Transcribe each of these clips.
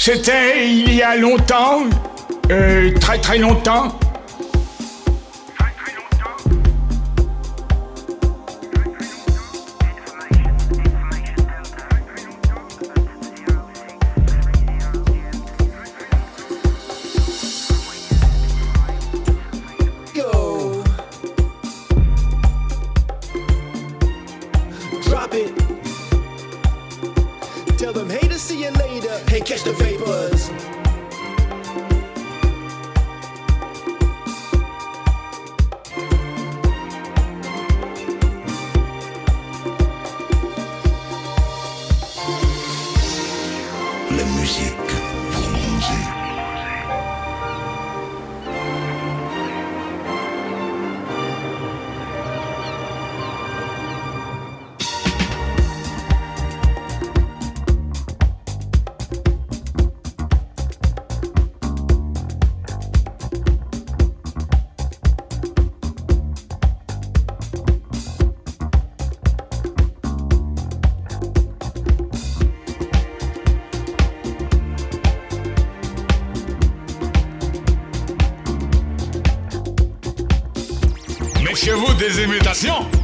C'était il y a longtemps, euh, très très longtemps, Attention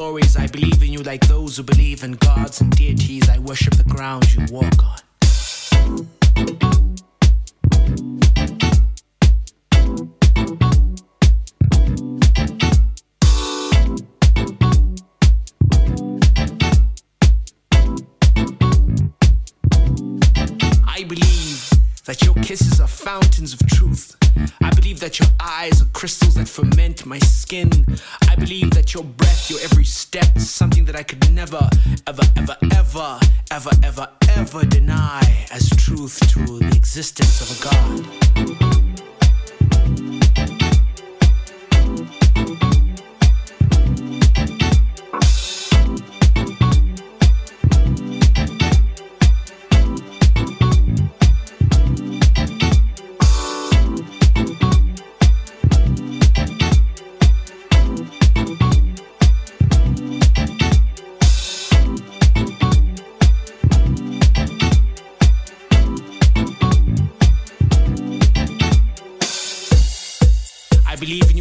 stories. I believe in you like those who believe in gods and deities. I worship the ground you walk on. I believe that your kisses are fountains of truth. I believe that your eyes are crystals that ferment my skin. I believe that your breath, your every step is something that I could never, ever, ever, ever, ever, ever, ever deny as truth to the existence of a God.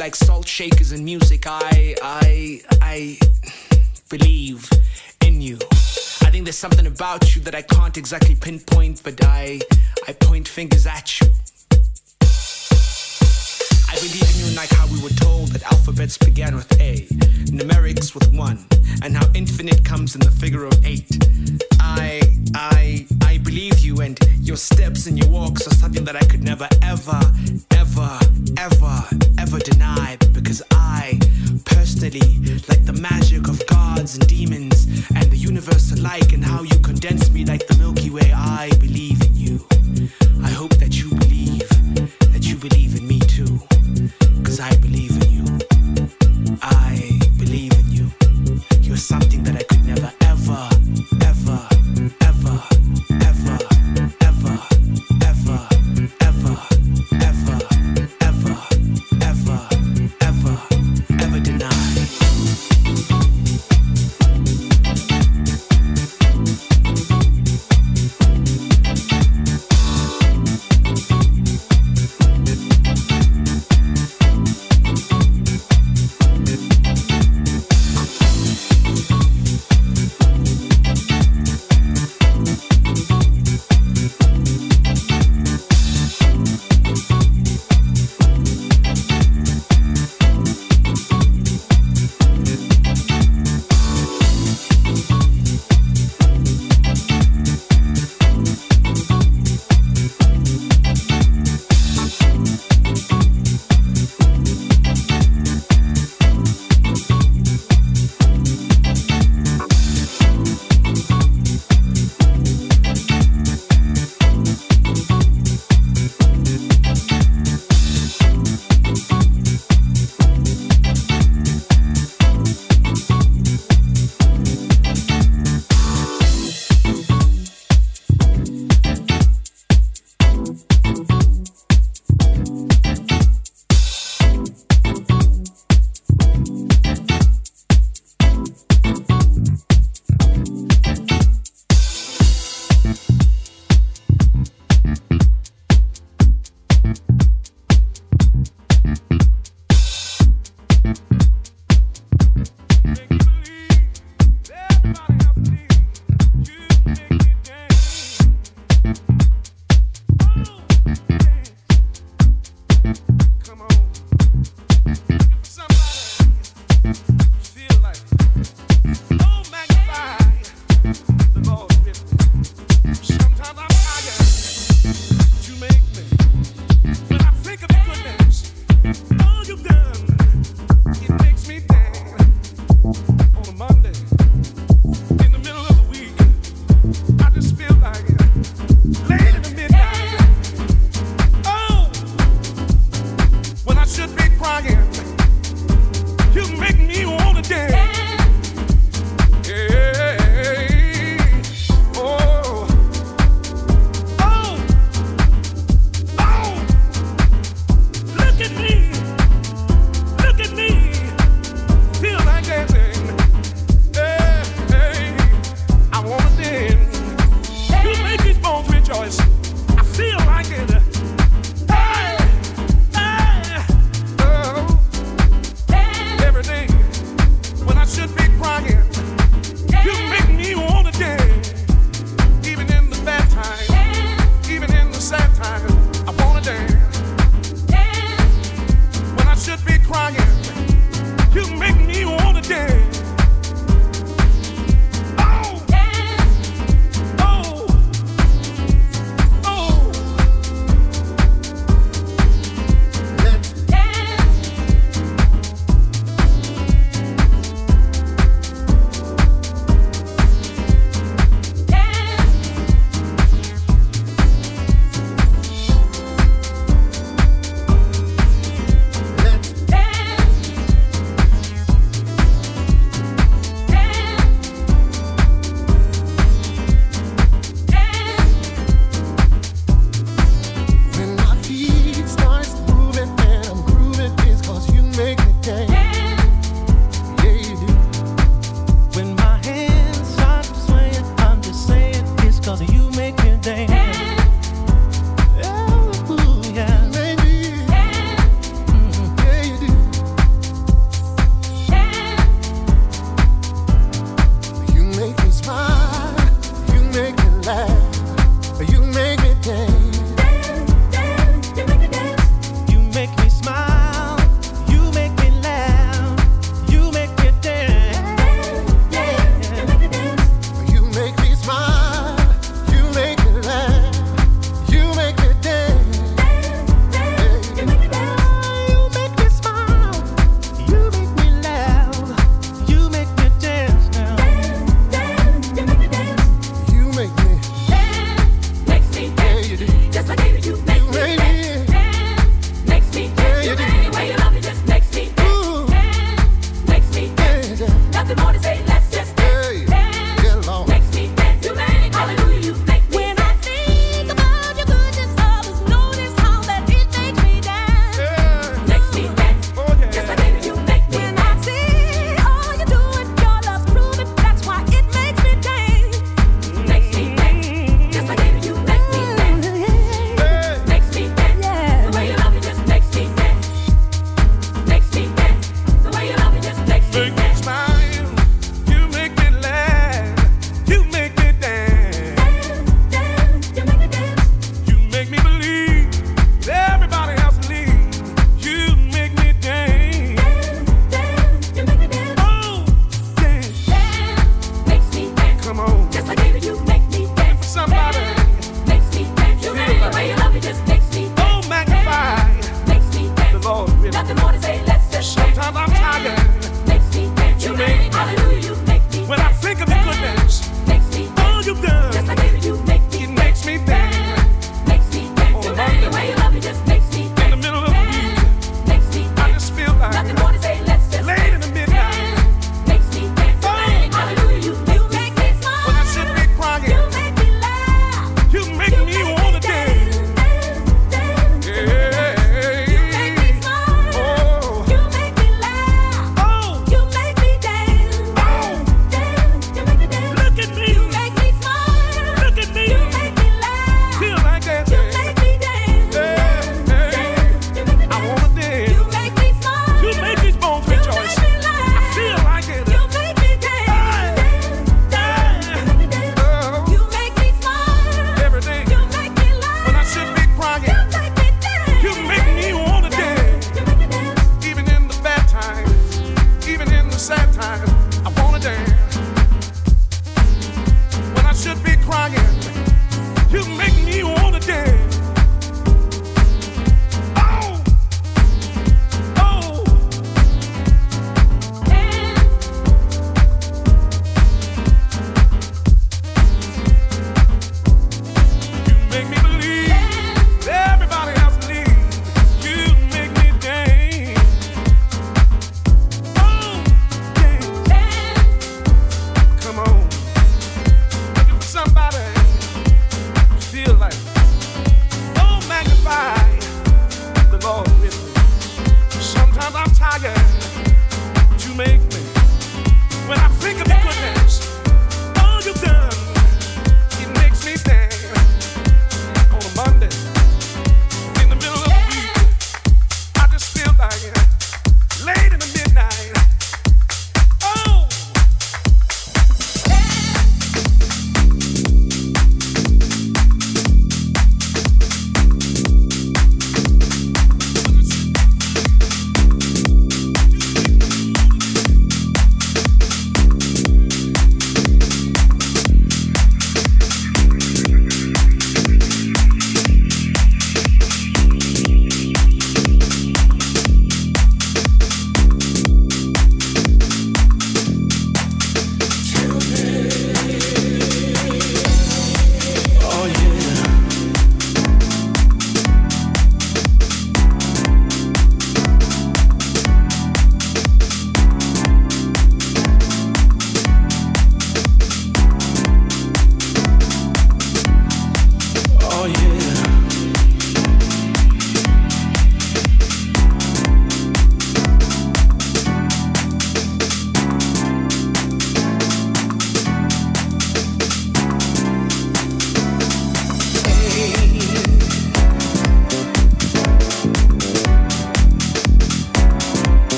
Like salt shakers and music. I, I, I believe in you. I think there's something about you that I can't exactly pinpoint, but I, I point fingers at you. I believe in you like how we were told that alphabets began with A, numerics with one, and how infinite comes in the figure of eight. I, I, I believe you, and your steps and your walks are something that I could never, ever, ever, ever, ever deny, because I, personally, like the magic of gods and demons and the universe alike, and how you condense me like the Milky Way. I believe in you. I hope that you believe, that you believe in me too. Cause I believe in you. I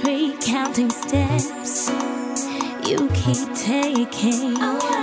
three counting steps you keep taking. Oh,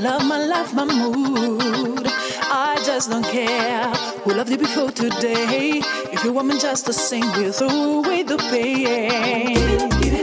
love, my life, my mood. I just don't care who loved you before today. If you want me just to sing, we'll throw away the pain.